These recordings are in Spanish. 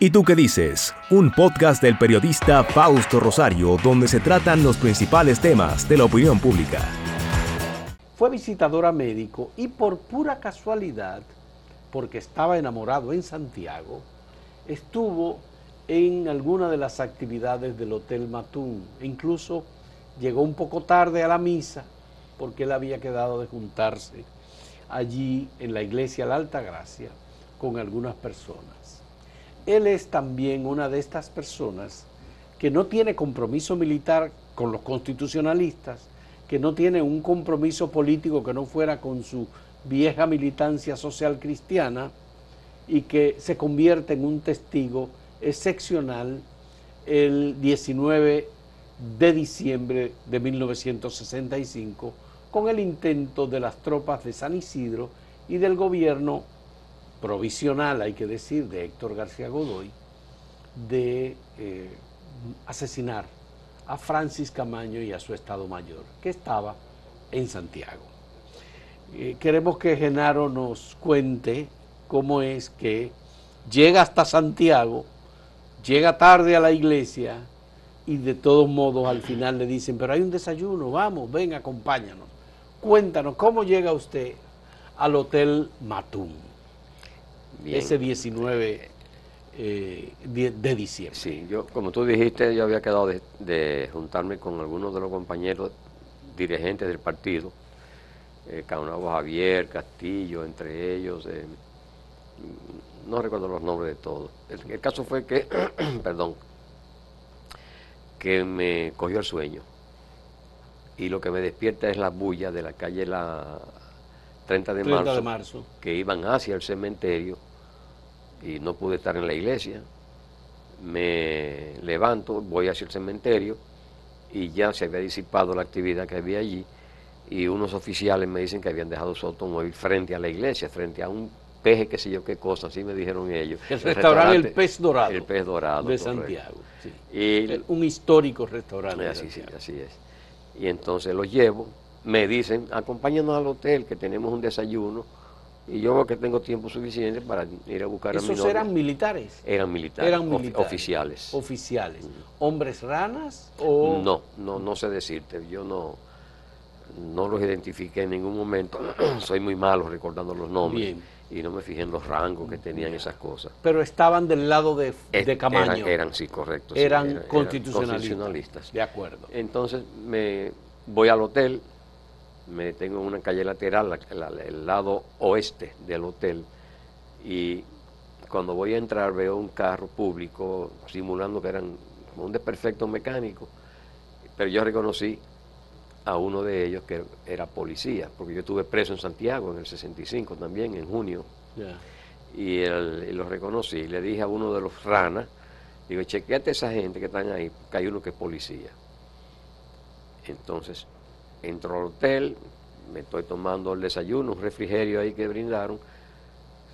¿Y tú qué dices? Un podcast del periodista Fausto Rosario donde se tratan los principales temas de la opinión pública. Fue visitadora médico y por pura casualidad, porque estaba enamorado en Santiago, estuvo en alguna de las actividades del Hotel Matún. Incluso llegó un poco tarde a la misa porque él había quedado de juntarse allí en la iglesia La Alta Gracia con algunas personas él es también una de estas personas que no tiene compromiso militar con los constitucionalistas, que no tiene un compromiso político que no fuera con su vieja militancia social cristiana y que se convierte en un testigo excepcional el 19 de diciembre de 1965 con el intento de las tropas de San Isidro y del gobierno provisional, hay que decir, de Héctor García Godoy, de eh, asesinar a Francis Camaño y a su Estado Mayor, que estaba en Santiago. Eh, queremos que Genaro nos cuente cómo es que llega hasta Santiago, llega tarde a la iglesia y de todos modos al final le dicen, pero hay un desayuno, vamos, ven, acompáñanos. Cuéntanos, ¿cómo llega usted al Hotel Ese 19 eh, de, diciembre. Sí, yo, como tú dijiste, yo había quedado de, juntarme con algunos de los compañeros dirigentes del partido, eh, Javier, Castillo, entre ellos, eh, no recuerdo los nombres de todos. El, caso fue que, perdón, que me cogió el sueño y lo que me despierta es la bulla de la calle la 30 de, de marzo, que iban hacia el cementerio y no pude estar en la iglesia. Me levanto, voy hacia el cementerio y ya se había disipado la actividad que había allí y unos oficiales me dicen que habían dejado su automóvil frente a la iglesia, frente a un peje, qué sé yo qué cosa, así me dijeron ellos. El, restaurante, El Pez Dorado. El Pez Dorado. De Santiago. Y, un histórico restaurante. Así, así es. Y entonces los llevo, me dicen, acompáñanos al hotel que tenemos un desayuno y yo que tengo tiempo suficiente para ir a buscar a mi ¿Esos eran militares? Eran militares, eran militares oficiales. Oficiales. ¿Hombres ranas o...? No, no, no sé decirte, yo no, no los identifiqué en ningún momento, soy muy malo recordando los nombres. Y no me fijé en los rangos que tenían esas cosas. Pero estaban del lado de, de Camaño. Eran, sí, correcto. Eran, constitucionalistas. De acuerdo. Entonces me voy al hotel, me detengo en una calle lateral, el, lado oeste del hotel, y cuando voy a entrar veo un carro público simulando que eran un desperfecto mecánico, pero yo reconocí a uno de ellos que era policía, porque yo estuve preso en Santiago en el 65 también, en junio, y, lo reconocí, le dije a uno de los ranas, digo, chequeate a esa gente que están ahí, que hay uno que es policía. Entonces, entro al hotel, me estoy tomando el desayuno, un refrigerio ahí que brindaron,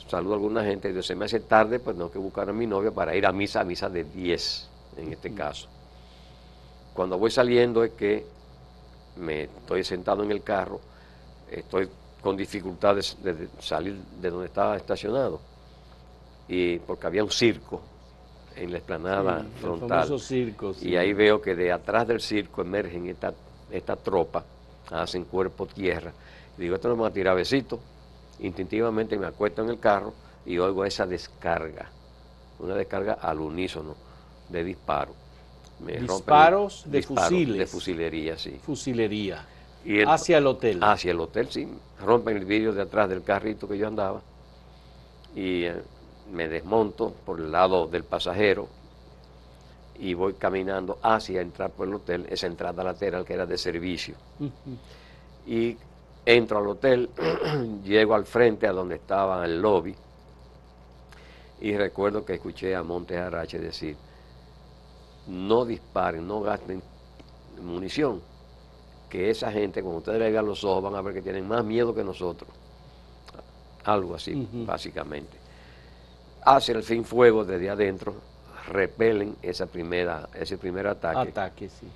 saludo a alguna gente, y se me hace tarde, pues tengo que buscar a mi novia para ir a misa, a misa de 10 en este caso. Cuando voy saliendo es que me estoy sentado en el carro, estoy con dificultades de salir de donde estaba estacionado, y porque había un circo en la explanada frontal. Y ahí veo que de atrás del circo emergen esta, esta tropa hacen cuerpo tierra. digo, esto no me va a tirar besito. Instintivamente me acuesto en el carro y oigo esa descarga, una descarga al unísono de disparo. Disparos de fusiles. De fusilería, sí. Fusilería. Y hacia el hotel. Hacia el hotel, sí. Rompen el vidrio de atrás del carrito que yo andaba y eh, me desmonto por el lado del pasajero y voy caminando hacia entrar por el hotel, esa entrada lateral que era de servicio. Y entro al hotel, llego al frente a donde estaba el lobby y recuerdo que escuché a Montes Arache decir, no disparen, no gasten munición, que esa gente, cuando ustedes le vean los ojos, van a ver que tienen más miedo que nosotros. Algo así, básicamente. Hace el fin fuego desde adentro, repelen esa primera, ese primer ataque. Ataque, sí.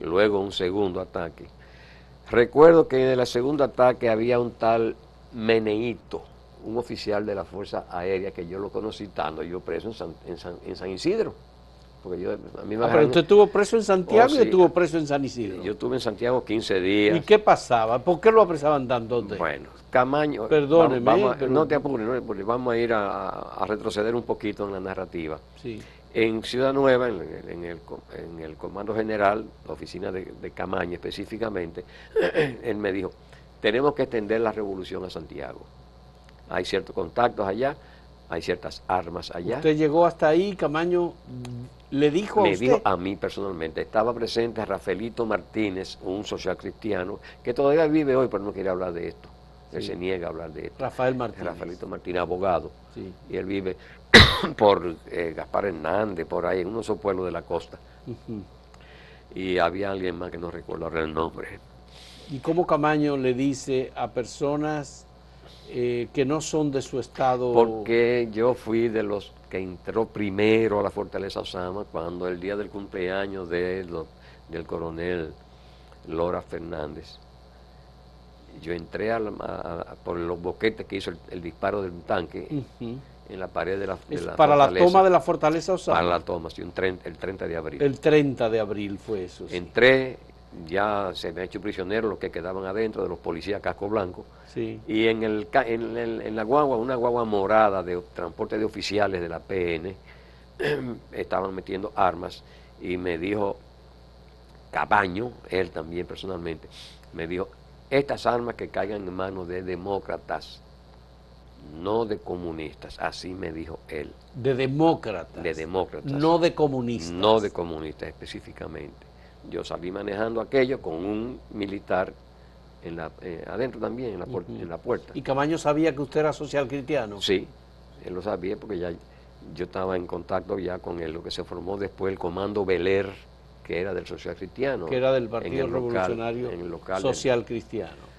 Luego un segundo ataque. Recuerdo que en el segundo ataque había un tal Meneito, un oficial de la Fuerza Aérea que yo lo conocí estando yo preso en San, en San, en San Isidro. Porque yo, a mí me Ah, pero usted estuvo preso en Santiago Oh, y sí. estuvo preso en San Isidro. yo estuve en Santiago 15 días. ¿Y qué pasaba? ¿Por qué lo apresaban tanto usted? Bueno, Camaño. Perdóneme, vamos- vamos a- pero- No te apures, no vamos a ir a, a retroceder un poquito en la narrativa. Sí. En Ciudad Nueva, en, el- en el, co- en el Comando General, la oficina de, de Camaño específicamente, él me dijo, tenemos que extender la revolución a Santiago. Hay ciertos contactos allá, hay ciertas armas allá. Usted llegó hasta ahí, Camaño le dijo a me usted. dijo a mí personalmente, estaba presente Rafaelito Martínez, un social cristiano, que todavía vive hoy, pero no quiere hablar de esto. Él se niega a hablar de esto. Rafael Martínez. Rafaelito Martínez, abogado. Sí. Y él vive por eh, Gaspar Hernández, por ahí, en uno de esos pueblos de la costa. Y había alguien más que no recuerdo ahora el nombre. ¿Y cómo Camaño le dice a personas eh, que no son de su estado? Porque yo fui de los que entró primero a la Fortaleza Osama cuando el día del cumpleaños de lo- del coronel Lora Fernández. Yo entré a la- a- a- por los boquetes que hizo el, el disparo del tanque. En la pared de la, de la para la toma de la fortaleza Osama. Para la toma, sí, un el 30 de abril. El 30 de abril fue eso. sí. Entré, ya se me ha hecho prisionero los que quedaban adentro de los policías casco blanco. Sí. Y en, el, en, el- en la guagua, una guagua morada de transporte de oficiales de la PN, estaban metiendo armas y me dijo Cabaño, él también personalmente, me dijo, estas armas que caigan en manos de demócratas, no de comunistas, así me dijo él, De demócratas. de demócratas. No de comunistas. No de comunistas específicamente. Yo salí manejando aquello con un militar en la, eh, adentro también, en la, en la puerta. ¿Y Camaño sabía que usted era social cristiano? Sí, él lo sabía porque ya yo estaba en contacto ya con él, lo que se formó después el Comando Beler, que era del social cristiano. Que era del Partido local- Revolucionario en el local Social Cristiano.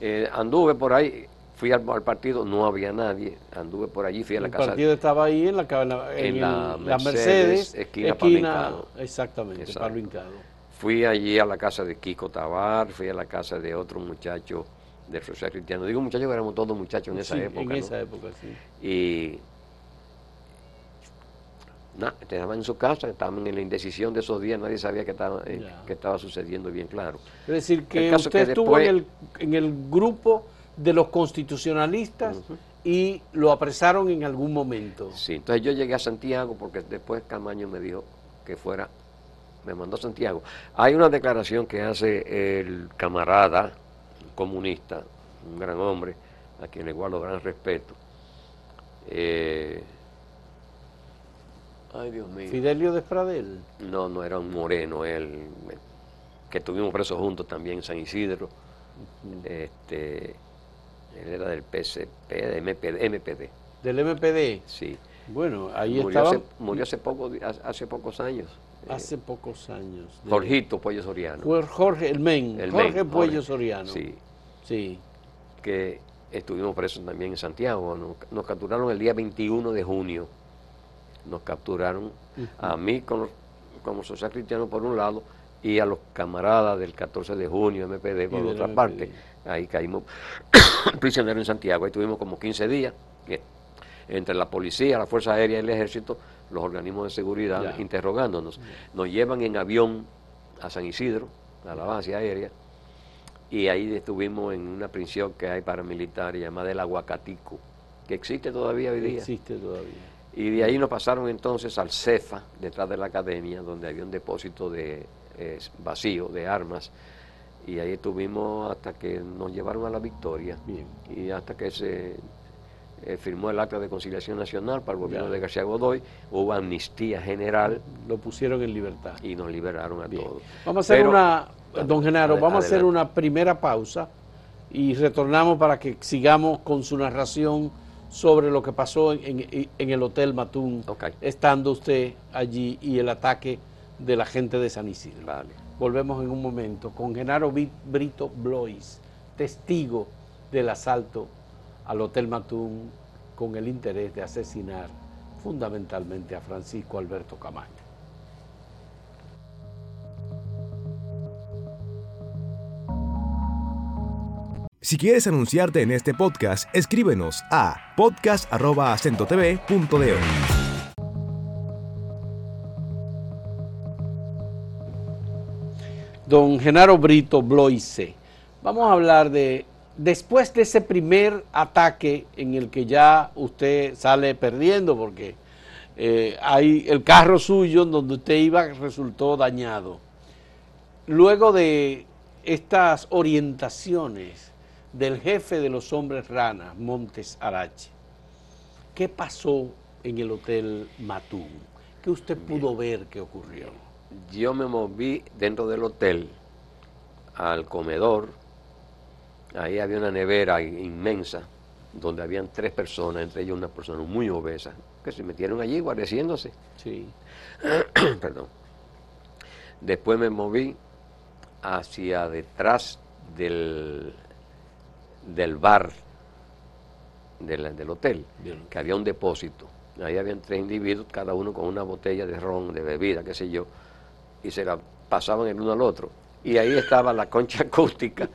Eh, anduve por ahí, fui al, al partido, no había nadie, anduve por allí, fui a la El casa. partido estaba ahí en la, en la- en la el- Mercedes, Mercedes, esquina Pablo Hincado. exactamente, Exacto. Pablo. Fui allí a la casa de Kiko Tabar, fui a la casa de otro muchacho del social cristiano. Digo muchachos que éramos todos muchachos en esa Sí, época. En ¿no? esa época, sí. Y nada, estaban en su casa, estaban en la indecisión de esos días, nadie sabía qué estaba, eh, qué estaba sucediendo bien claro. Es decir, que El usted que estuvo en, el, en el grupo de los constitucionalistas y lo apresaron en algún momento. Sí, entonces yo llegué a Santiago porque después Camaño me dijo que fuera, me mandó a Santiago. Hay una declaración que hace el camarada comunista, un gran hombre, a quien le guardo gran respeto. Eh, ay, Dios mío. Fidelio Despradel. No, no era un moreno, él, que estuvimos presos juntos también en San Isidro. Este, él era del PCP, de MPD, MPD, Del MPD. sí. Bueno, ahí murió, estaba hace, murió hace, poco, hace- pocos años. eh, hace pocos años. De- Jorgito Pollo Soriano. Fue Jorge, el men, El Jorge men, Puello Jorge. Soriano. Sí, Sí. que estuvimos presos también en Santiago. Nos, nos capturaron el día 21 de junio. Nos capturaron a mí como, como social cristiano por un lado y a los camaradas del 14 de junio MPD por otra MPD. parte. Ahí caímos prisioneros en Santiago. Ahí tuvimos como 15 días. que entre la policía, la Fuerza Aérea y el Ejército, los organismos de seguridad Ya. interrogándonos. Nos llevan en avión a San Isidro, a la base aérea, y ahí estuvimos en una prisión que hay paramilitar llamada el Aguacatico, que existe todavía hoy día. Existe todavía. Y de ahí nos pasaron entonces al CEFA, detrás de la academia, donde había un depósito de eh, vacío de armas. Y ahí estuvimos hasta que nos llevaron a la victoria. Bien. Y hasta que se eh, firmó el acta de conciliación nacional para el gobierno Ya. de García Godoy, hubo amnistía general Lo pusieron en libertad. y nos liberaron a Bien. todos. Vamos a hacer Pero- una, don Genaro, vamos a hacer una primera pausa y retornamos para que sigamos con su narración sobre lo que pasó en, en- en el Hotel Matún, estando usted allí y el ataque de la gente de San Isidro. Vale. Volvemos en un momento con Genaro Brito Blois, testigo del asalto al Hotel Matún con el interés de asesinar fundamentalmente a Francisco Alberto Camaño. Si quieres anunciarte en este podcast, escríbenos a podcast.acentotv.de. Don Genaro Brito Bloise, vamos a hablar de, después de ese primer ataque en el que ya usted sale perdiendo porque eh, hay el carro suyo donde usted iba resultó dañado. Luego de estas orientaciones del jefe de los hombres ranas, Montes Arache, ¿qué pasó en el Hotel Matún? ¿Qué usted pudo ver que ocurrió? Yo me moví dentro del hotel al comedor. Ahí había una nevera inmensa donde habían tres personas, entre ellos una persona muy obesa, que se metieron allí guareciéndose. Sí. Perdón. Después me moví hacia detrás del, del bar del, del hotel, Bien. que había un depósito. Ahí habían tres individuos, cada uno con una botella de ron, de bebida, qué sé yo, y se la pasaban el uno al otro. Y ahí estaba la concha acústica,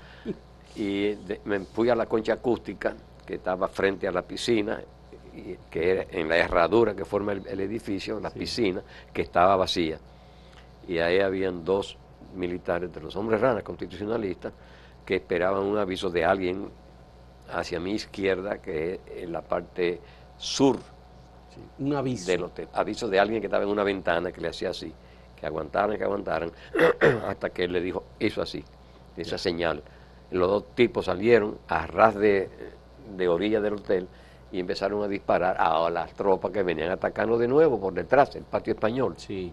y de- me fui a la concha acústica, que estaba frente a la piscina, y- que era en la herradura que forma el, el edificio, la piscina, que estaba vacía. Y ahí habían dos militares de los hombres ranas constitucionalistas que esperaban un aviso de alguien hacia mi izquierda, que es en la parte sur Un aviso. del hotel. Aviso de alguien que estaba en una ventana que le hacía así, que aguantaran, que aguantaran, hasta que él le dijo, hizo así, esa señal. Los dos tipos salieron a ras de, de orilla del hotel y empezaron a disparar a las tropas que venían atacando de nuevo por detrás, el patio español. Sí.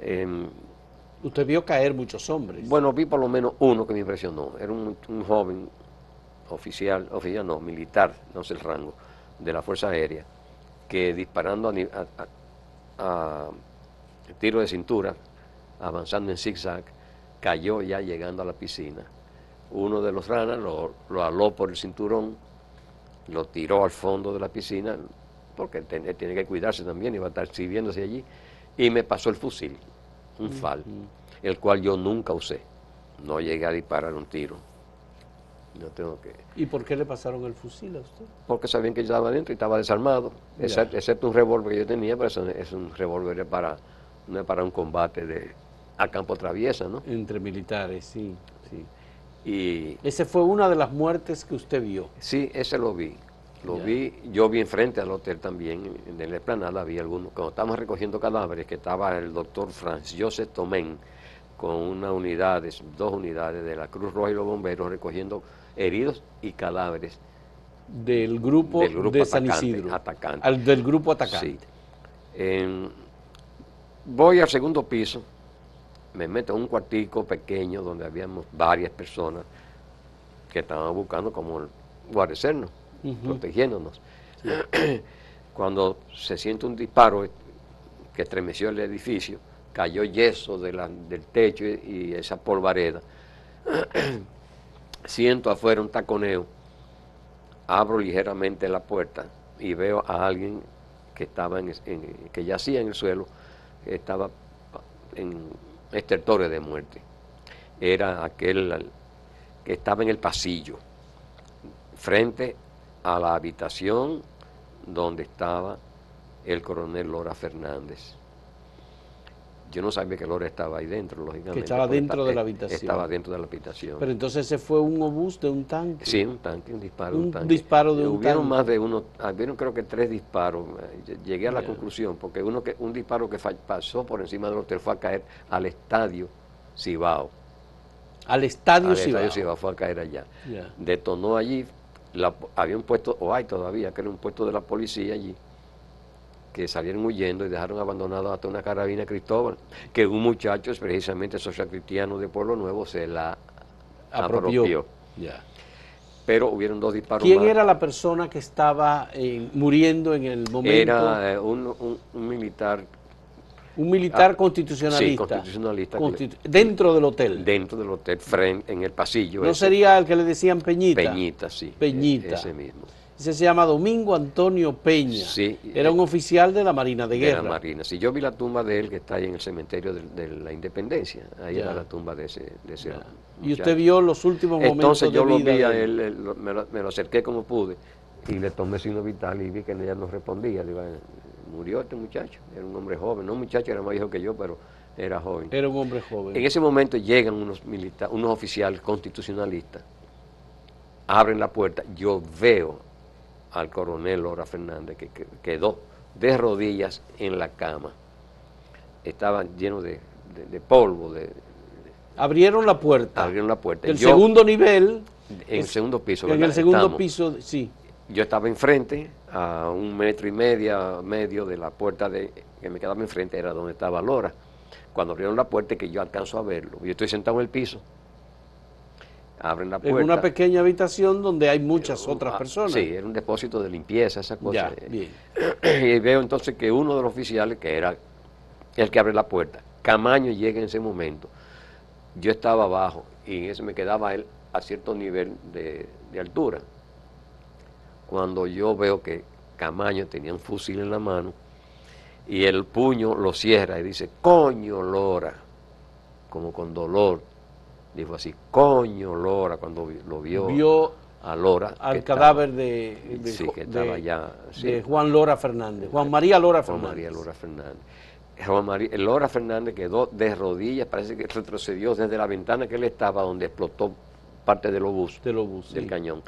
Em, Usted vio caer muchos hombres. Bueno, vi por lo menos uno que me impresionó. Era un, un joven oficial, oficial no, militar, no sé el rango, de la Fuerza Aérea, que disparando a, a- a- a tiro de cintura, avanzando en zigzag, cayó ya llegando a la piscina. Uno de los ranas lo, lo aló por el cinturón, lo tiró al fondo de la piscina, porque ten- él tiene que cuidarse también, iba a estar sirviéndose allí, y me pasó el fusil, un FAL, el cual yo nunca usé. No llegué a disparar un tiro. No tengo que... ¿Y por qué le pasaron el fusil a usted? Porque sabían que yo estaba adentro y estaba desarmado, excepto, excepto un revólver que yo tenía, pero eso es un revólver para, no es para un combate de, a campo traviesa, ¿no? Entre militares, sí, sí. Y Esa fue una de las muertes que usted vio. Sí, ese lo vi. Lo Ya. vi, yo vi enfrente al hotel también, en el esplanada había algunos, cuando estábamos recogiendo cadáveres, que estaba el doctor Franz Joseph Tomén con una unidad, dos unidades de la Cruz Roja y los bomberos recogiendo heridos y cadáveres Del grupo, del grupo de San atacante, Isidro. atacante. Al, del grupo atacante. Sí. En- voy al segundo piso, me meto en un cuartico pequeño donde habíamos varias personas que estaban buscando como guarecernos, protegiéndonos. Cuando se siente un disparo que estremeció el edificio, cayó yeso de la- del techo y, y esa polvareda. Siento afuera un taconeo, abro ligeramente la puerta y veo a alguien que estaba en, en- que yacía en el suelo, estaba en estertorio de muerte. Era aquel que estaba en el pasillo, frente a la habitación donde estaba el coronel Lora Fernández. Yo no sabía que Lora estaba ahí dentro, lógicamente. estaba porque dentro de la habitación. Estaba dentro de la habitación. Pero entonces ese fue un obús de un tanque. Sí, un tanque, un disparo. de Un tanque. disparo de un Hubieron tanque. más de uno, hubieron creo que tres disparos. Eh, Llegué a la conclusión, porque uno que un disparo que pasó por encima del hotel fue a caer al estadio Cibao. Al estadio Al Cibao. estadio Cibao fue a caer allá. Detonó allí, la- había un puesto, o hay todavía, que era un puesto de la policía allí, que salieron huyendo y dejaron abandonado hasta una carabina Cristóbal, que un muchacho, precisamente social cristiano de Pueblo Nuevo, se la Apropió. Pero hubieron dos disparos ¿Quién más. era la persona que estaba eh, muriendo en el momento? Era eh, un, un- un militar un militar ah, constitucionalista. sí, constitucionalista dentro del hotel. dentro del hotel, frente, en el pasillo. ¿No ese. sería el que le decían Peñita? Peñita, sí. Peñita. Ese mismo. Ese se llama Domingo Antonio Peña. Sí. Era un oficial de la Marina de, de Guerra. la Marina. Si yo vi la tumba de él que está ahí en el cementerio de, de la Independencia, ahí Ya. era la tumba de ese, de ese. Y usted vio los últimos momentos Entonces yo de lo vi a de él, me, lo, me lo acerqué como pude y le tomé signo vital y vi que ella no respondía. Le digo, "Eh, murió este muchacho, era un hombre joven, no un muchacho, era más viejo que yo, pero era joven. Era un hombre joven. En ese momento llegan unos milita- unos oficiales constitucionalistas, abren la puerta, yo veo al coronel Lora Fernández que, que quedó de rodillas en la cama. Estaba lleno de, de- de polvo, de, Abrieron la puerta. abrieron la puerta. El Yo, segundo nivel. en el segundo piso. En ¿verdad? el segundo Estamos. piso, sí. Yo estaba enfrente, a un metro y media, medio de la puerta de, que me quedaba enfrente, era donde estaba Lora. Cuando abrieron la puerta, que yo alcanzo a verlo, yo estoy sentado en el piso, abren la En puerta. una pequeña habitación donde hay muchas otras Ah, personas. Sí, era un depósito de limpieza, esas cosas. Ya, bien. Y veo entonces que uno de los oficiales, que era el que abre la puerta, Camaño llega en ese momento. Yo estaba abajo y en me quedaba él a cierto nivel de, de altura. Cuando yo veo que Camaño tenía un fusil en la mano y el puño lo cierra y dice, coño Lora, como con dolor. Dijo así, coño Lora, cuando lo vio, Vio a Lora. al que estaba- cadáver de, de- Sí, que de- estaba ya, sí. de Juan Lora Fernández. Juan María Lora Juan Fernández. María Lora Fernández. Juan María, Lora Fernández quedó de rodillas, parece que retrocedió desde la ventana que él estaba, donde explotó parte del obús, Del obús, del sí. cañón.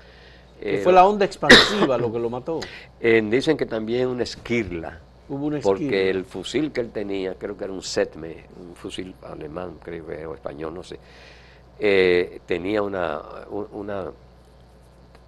Eh, fue la onda expansiva lo que lo mató. eh, dicen que también una esquirla, Hubo una porque esquina. el fusil que él tenía, creo que era un Setme, un fusil alemán, creo que, o español, no sé, eh, tenía una, un- una,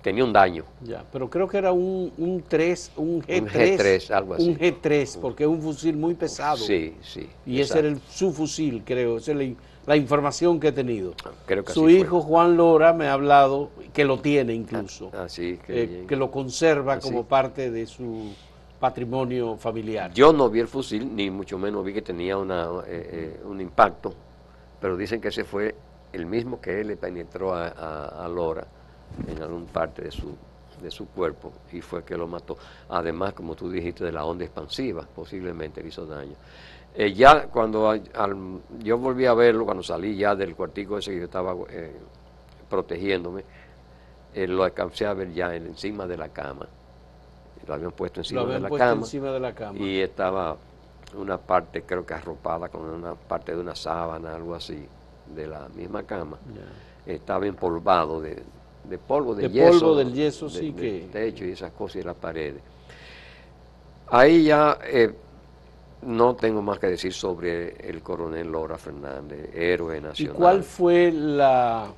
tenía un daño. Ya, pero creo que era un, un 3, un G3. Un G3, algo así. Un G3, porque es un fusil muy pesado. Sí, sí. Y ese era el, su fusil, creo. Esa es la, la información que he tenido. Creo que Su así hijo Juan Lora me ha hablado, que lo tiene incluso. Así que, eh, que lo conserva Así. como parte de su patrimonio familiar. Yo no vi el fusil, ni mucho menos vi que tenía una, eh, eh, un impacto, pero dicen que ese fue el mismo que él le penetró a, a- a Lora en alguna parte de su, de su cuerpo y fue que lo mató. Además, como tú dijiste, de la onda expansiva, posiblemente le hizo daño. Eh, ya cuando al- al- yo volví a verlo, cuando salí ya del cuartico ese que yo estaba eh, protegiéndome, eh, lo alcancé a ver ya en- encima de la cama. Lo habían puesto encima de la puesto cama encima de la cama. y estaba una parte creo que arropada con una parte de una sábana, algo así, de la misma cama. Ya. Estaba empolvado de, de polvo, de, De yeso. polvo, del yeso, de- sí del que- techo y esas cosas y las paredes. Ahí ya eh, no tengo más que decir sobre el coronel Lora Fernández, héroe ¿Y nacional. cuál fue la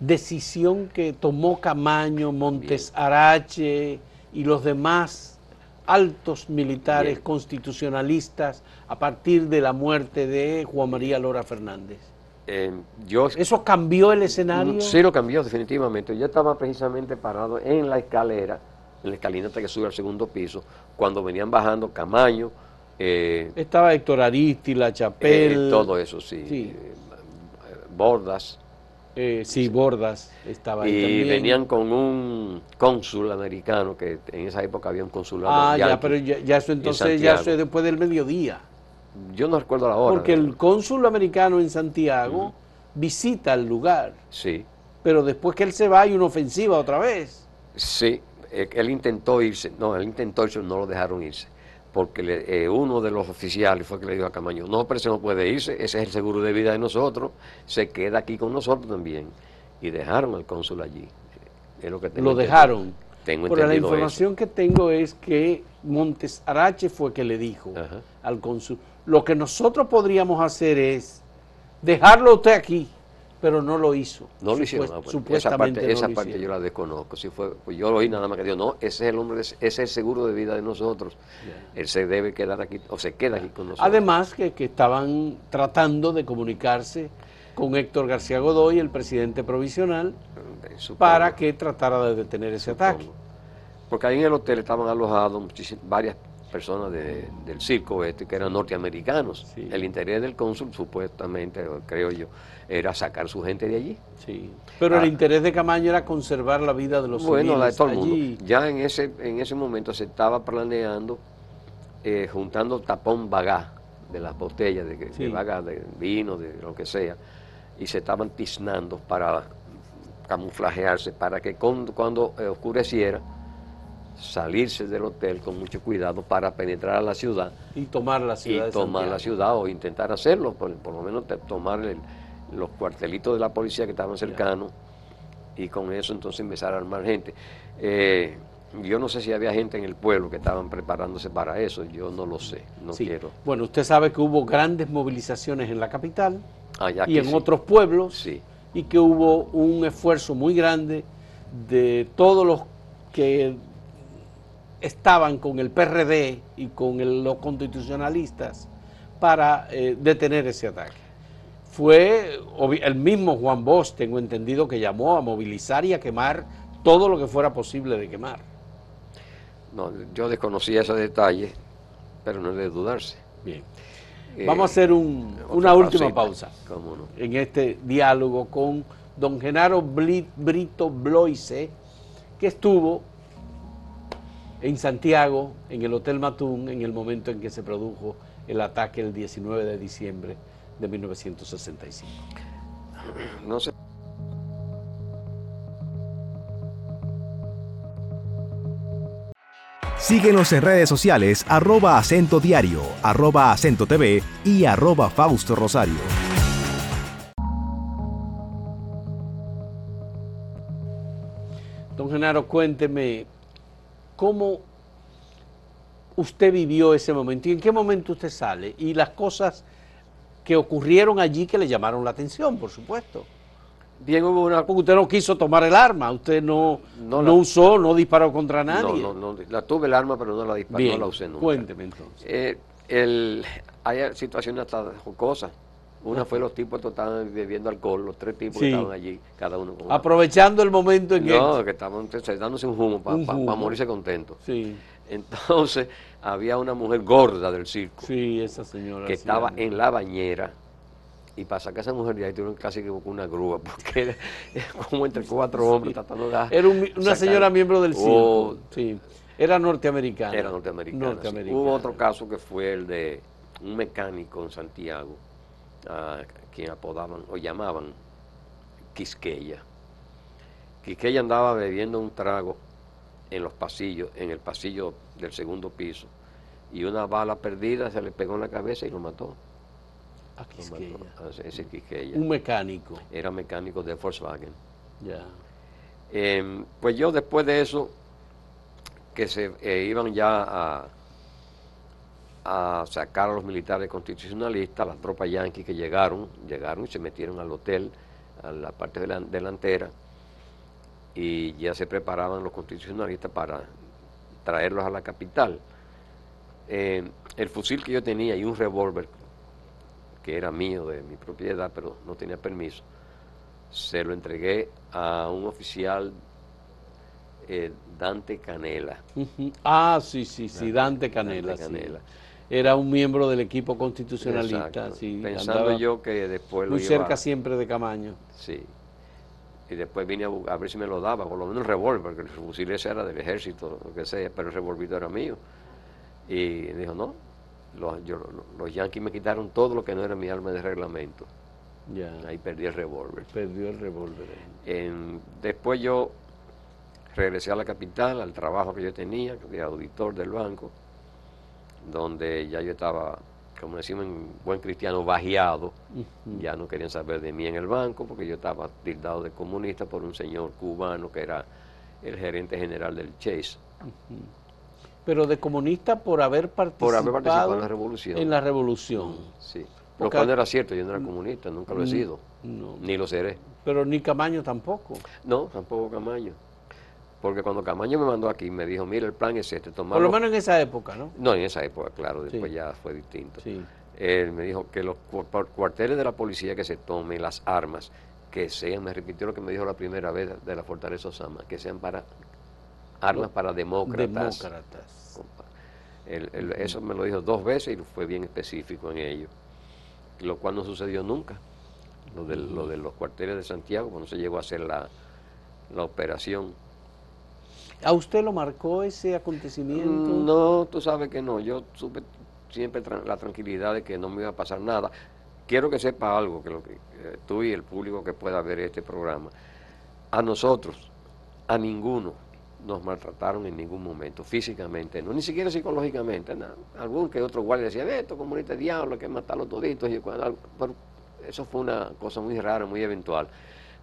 decisión que tomó Camaño, Montes Arache y los demás altos militares Bien. constitucionalistas a partir de la muerte de Juan María Lora Fernández? Eh, yo ¿Eso cambió el escenario? Sí lo cambió definitivamente. Yo estaba precisamente parado en la escalera, en la escalinata que sube al segundo piso, cuando venían bajando Camaño, eh, Estaba Héctor Aristi, La Chapelle. eh, todo eso, sí, Sí. eh, Bordas, eh, sí, Bordas estaba ahí y también. venían con un cónsul americano, que en esa época había un consulado Ah, ya, pero ya, ya eso entonces ya eso es después del mediodía. Yo no recuerdo la hora. Porque el cónsul americano en Santiago visita el lugar, Sí, pero después que él se va hay una ofensiva otra vez. sí, eh, él intentó irse, no, él intentó irse, no lo dejaron irse, porque le- eh, uno de los oficiales fue que le dijo a Camaño, no, pero ese no puede irse, ese es el seguro de vida de nosotros, se queda aquí con nosotros también. Y dejaron al cónsul allí. Es lo que tengo Lo dejaron. Tengo Pero la eso. información que tengo es que Montes Arache fue que le dijo Ajá. al cónsul, lo que nosotros podríamos hacer es dejarlo usted aquí, pero no lo hizo. No lo hicieron. Supuest- ah, bueno, esa supuestamente parte, no esa lo parte yo la desconozco. Si fue, pues yo lo oí nada más que dijo, no, ese es el hombre, de- ese es el seguro de vida de nosotros. Él se debe quedar aquí, o se queda aquí con nosotros. Además que, que estaban tratando de comunicarse con Héctor García Godoy, el presidente provisional, Eh, supongo, para que tratara de detener ese ataque. Porque ahí en el hotel estaban alojados muchísimas, varias personas de- del circo este que eran norteamericanos. Sí. El interés del cónsul, supuestamente, creo yo, era sacar su gente de allí. Sí. Pero Ah. el interés de Camaño era conservar la vida de los Bueno, la de todo el mundo. allí. Ya en ese, en ese momento se estaba planeando, eh, juntando tapón bagá de las botellas de, de Sí. bagá, de vino, de lo que sea, y se estaban tiznando para camuflajearse, para que cuando eh, oscureciera, salirse del hotel con mucho cuidado para penetrar a la ciudad Y tomar la y ciudad de tomar la ciudad o intentar hacerlo, por, por lo menos te- tomar el- los cuartelitos de la policía que estaban cercanos y con eso entonces empezar a armar gente. Eh, yo no sé si había gente en el pueblo que estaban preparándose para eso, yo no lo sé, no Sí. quiero. Bueno, usted sabe que hubo grandes movilizaciones en la capital Ah, y en sí. otros pueblos Sí, y que hubo un esfuerzo muy grande de todos los que estaban con el PRD y con el- los constitucionalistas para eh, detener ese ataque. Fue el mismo Juan Bosch, tengo entendido, que llamó a movilizar y a quemar todo lo que fuera posible de quemar. no, yo desconocía ese detalle, pero no es de dudarse. Bien. Eh, Vamos a hacer un- una última pausa. no. en este diálogo con don Genaro Brito Bloise, que estuvo en Santiago, en el Hotel Matún, en el momento en que se produjo el ataque el 19 de diciembre de 1965. No sé. Síguenos en redes sociales arroba acento diario, arroba acento TV y arroba Fausto Rosario. Don Genaro, cuénteme, ¿cómo usted vivió ese momento y en qué momento usted sale? Y las cosas que ocurrieron allí que le llamaron la atención, por supuesto. Bien, hubo una... Porque usted no quiso tomar el arma, usted no, No no, usó, no disparó contra No, nadie. no, no, la tuve el arma, pero no la disparé, Bien, no la usé nunca. cuénteme entonces. Eh, el, hay situaciones hasta jocosas. Una fue los tipos que estaban bebiendo alcohol, los tres tipos Sí. que estaban allí, cada uno con una- Aprovechando el momento en que... No, que estaban dándose un humo para morirse contentos. Sí, Entonces, había una mujer gorda del circo sí, esa señora. que sí, estaba en la bañera y para sacar a esa mujer de ahí tuvieron casi que una grúa porque era, como entre cuatro hombres tratando de Era un una sacar- señora miembro del circo. Oh, sí. Era norteamericana. Era norteamericana. Norteamericana. Hubo otro caso que fue el de un mecánico en Santiago, a quien apodaban o llamaban Quisqueya. Quisqueya andaba bebiendo un trago en los pasillos, en el pasillo del segundo piso, y una bala perdida se le pegó en la cabeza y lo mató. Ah, Lo Quisqueya. mató. Ese- Ese Quisqueya. Un mecánico. Era mecánico de Volkswagen. Ya. Eh, pues yo después de eso, que se eh, iban ya a, a sacar a los militares constitucionalistas, las tropas yanquis que llegaron, llegaron y se metieron al hotel, a la parte delan- delantera, y ya se preparaban los constitucionalistas para traerlos a la capital. Eh, el fusil que yo tenía y un revólver, que era mío, de mi propiedad, pero no tenía permiso, se lo entregué a un oficial eh, Dante Canela. Ah, sí, sí, sí, Dante Canela. Dante sí. Era un miembro del equipo constitucionalista. Sí, Pensando yo que después lo muy iba cerca siempre de Camaño. Sí. Y después vine a, ver si me lo daba, por lo menos el revólver, porque el fusil ese era del ejército, lo que sea, pero el revólver era mío. Y dijo, no, los, yo- los yanquis me quitaron todo lo que no era mi arma de reglamento. Ya. Ahí perdí el revólver. Perdió el revólver. Después yo regresé a la capital, al trabajo que yo tenía, de auditor del banco, donde ya yo estaba, como decimos en buen cristiano, bajeado. Ya no querían saber de mí en el banco porque yo estaba tildado de comunista por un señor cubano que era el gerente general del Chase, Pero de comunista por haber participado, por haber participado en la revolución. en la revolución. Sí. Lo cual no era cierto, yo no era comunista, nunca lo he sido, No. ni lo seré. Pero ni Camaño tampoco. No, tampoco Camaño. Porque cuando Camaño me mandó aquí, me dijo, mira, el plan es este, tomar... Por lo menos en esa época, ¿no? No, en esa época, claro, después Sí. ya fue distinto. Sí. Él me dijo que los cu- cuarteles de la policía que se tomen las armas, que sean, me repitió lo que me dijo la primera vez de la Fortaleza Osama, que sean para armas para demócratas. Demócratas. eso me lo dijo dos veces y fue bien específico en ello, lo cual no sucedió nunca. Lo, del- lo de los cuarteles de Santiago, cuando se llegó a hacer la, la operación. ¿A usted lo marcó ese acontecimiento? Mm, No, tú sabes que no. Yo supe siempre la tranquilidad de que no me iba a pasar nada. Quiero que sepa algo, que, lo que eh, tú y el público que pueda ver este programa. A nosotros, a ninguno, nos maltrataron en ningún momento, físicamente, no, ni siquiera psicológicamente. nada. Algún que otro guardia decía, "Ve, estos comunistas diablo, que matarlos toditos. Y cuando eso fue una cosa muy rara, muy eventual.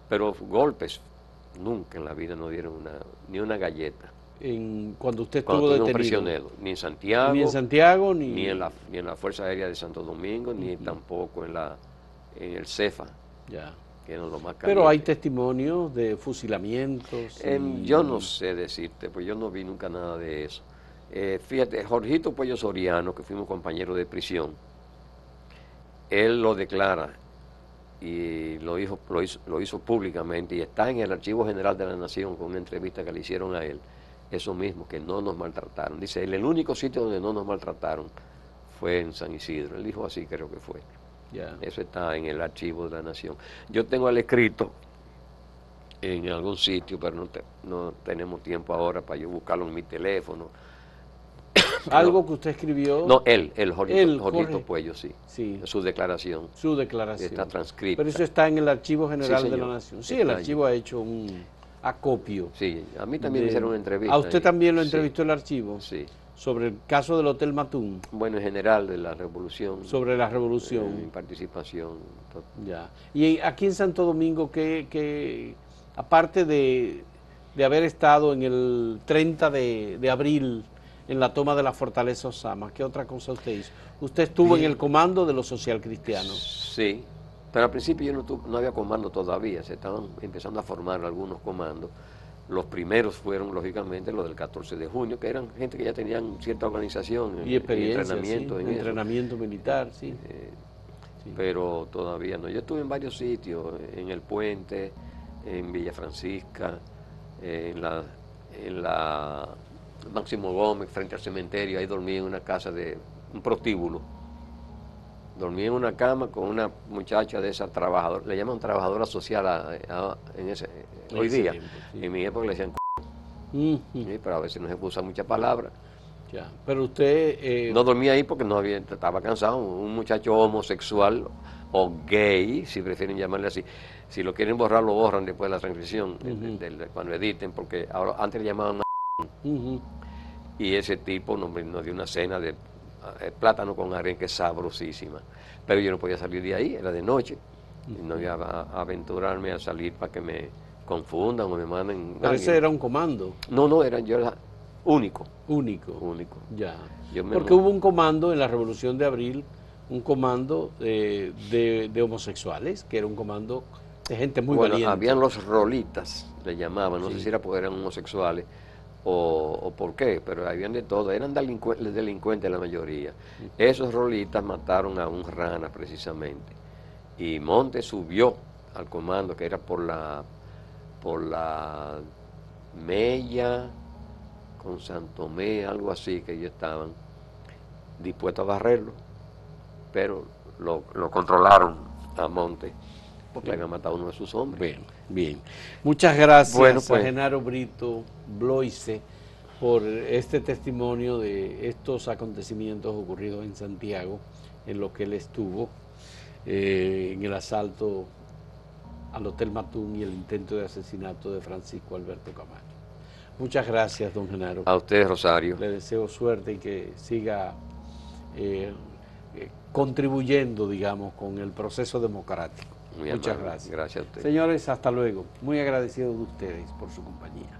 Pero golpes, nunca en la vida nos dieron una, ni una galleta. En, cuando usted Cuando estuvo tuvimos detenido. prisionero, ni en Santiago, Ni en Santiago, ni, ni en la, ni en la Fuerza Aérea de Santo Domingo, ni tampoco en la en el CEFA, Ya. que eran los más Pero hay testimonios de fusilamientos. Y- yo no sé decirte, pues yo no vi nunca nada de eso. Eh, fíjate, Jorgito Pollo Soriano, que fuimos compañeros de prisión, él lo declara y lo hizo, lo hizo, lo hizo públicamente y está en el Archivo General de la Nación con una entrevista que le hicieron a él. Eso mismo, que no nos maltrataron. Dice, él, el único sitio donde no nos maltrataron fue en San Isidro. Él dijo así, creo que fue. Ya. Eso está en el archivo de la Nación. Yo tengo el escrito en algún sitio, pero no, te- no tenemos tiempo ahora para yo buscarlo en mi teléfono. Algo que usted escribió. No, él, el Jorgito. Puello, sí. Sí, Su declaración su declaración. está transcrita. Pero eso está en el Archivo General Sí, de la. Nación. Sí, el archivo ha hecho un acopio. Sí, a mí también me hicieron una entrevista. ¿A usted también lo Sí, entrevistó el archivo? Sí. Sobre el caso del Hotel Matún, Bueno, en general de la revolución. sobre la eh, mi revolución. participación. Ya. Y aquí en Santo Domingo, que, que aparte de, de haber estado en el 30 de, de abril en la toma de la fortaleza Osama, ¿qué otra cosa usted hizo? Usted estuvo en el comando de los socialcristianos. Sí, pero al principio yo no, no había comando todavía, se estaban empezando a formar algunos comandos. Los primeros fueron, lógicamente, los del 14 de junio, que eran gente que ya tenían cierta organización Y experiencia, entrenamiento sí, en eso. entrenamiento militar, sí. Eh, Sí. Pero todavía no. Yo estuve en varios sitios, en el puente, en Villa Francisca, en la, en la Máximo Gómez, frente al cementerio, ahí dormí en una casa de un prostíbulo. Dormí en una cama con una muchacha de esa trabajadora, le llaman trabajadora social a- a- en ese, En hoy ese día. tiempo, sí. En mi época le decían, Ujú, sí, pero a veces no se usa mucha palabra. ya. Pero usted... eh, No dormía ahí porque no había, estaba cansado. Un muchacho homosexual o gay, si prefieren llamarle así. Si lo quieren borrar, lo borran después de la del- cuando editen, porque ahora antes le llamaban y ese tipo nos, nos dio una cena de eh, plátano con arenque sabrosísima. Pero yo no podía salir de ahí, era de noche. Y no iba a, aventurarme a salir para que me confundan o me manden. Pero ese era un comando No, no, era, yo era único, único. único. Ya. Yo Porque hubo un comando en la Revolución de Abril, un comando eh, de, de homosexuales, que era un comando de gente muy bueno, valiente. habían los rolitas, le llamaban, no Sí. sé si era porque eran homosexuales o, por qué, pero habían de todo, eran delincue- delincuentes la mayoría. Esos rolitas mataron a un rana precisamente. Y Monte subió al comando, que era por la, por la Mella, con Santomé, algo así, que ellos estaban dispuestos a barrerlo, pero lo, lo controlaron a Monte, porque habían matado a uno de sus hombres. Bien, bien. Muchas gracias Bueno, pues. a Genaro Brito Bloise por este testimonio de estos acontecimientos ocurridos en Santiago, en lo que él estuvo, eh, en el asalto al Hotel Matún y el intento de asesinato de Francisco Alberto Camacho. Muchas gracias, don Genaro. A usted, Rosario. Le deseo suerte y que siga eh, eh, contribuyendo, digamos, con el proceso democrático. Muy Muchas amable. gracias. Gracias a usted. Señores, hasta luego. Muy agradecido de ustedes por su compañía.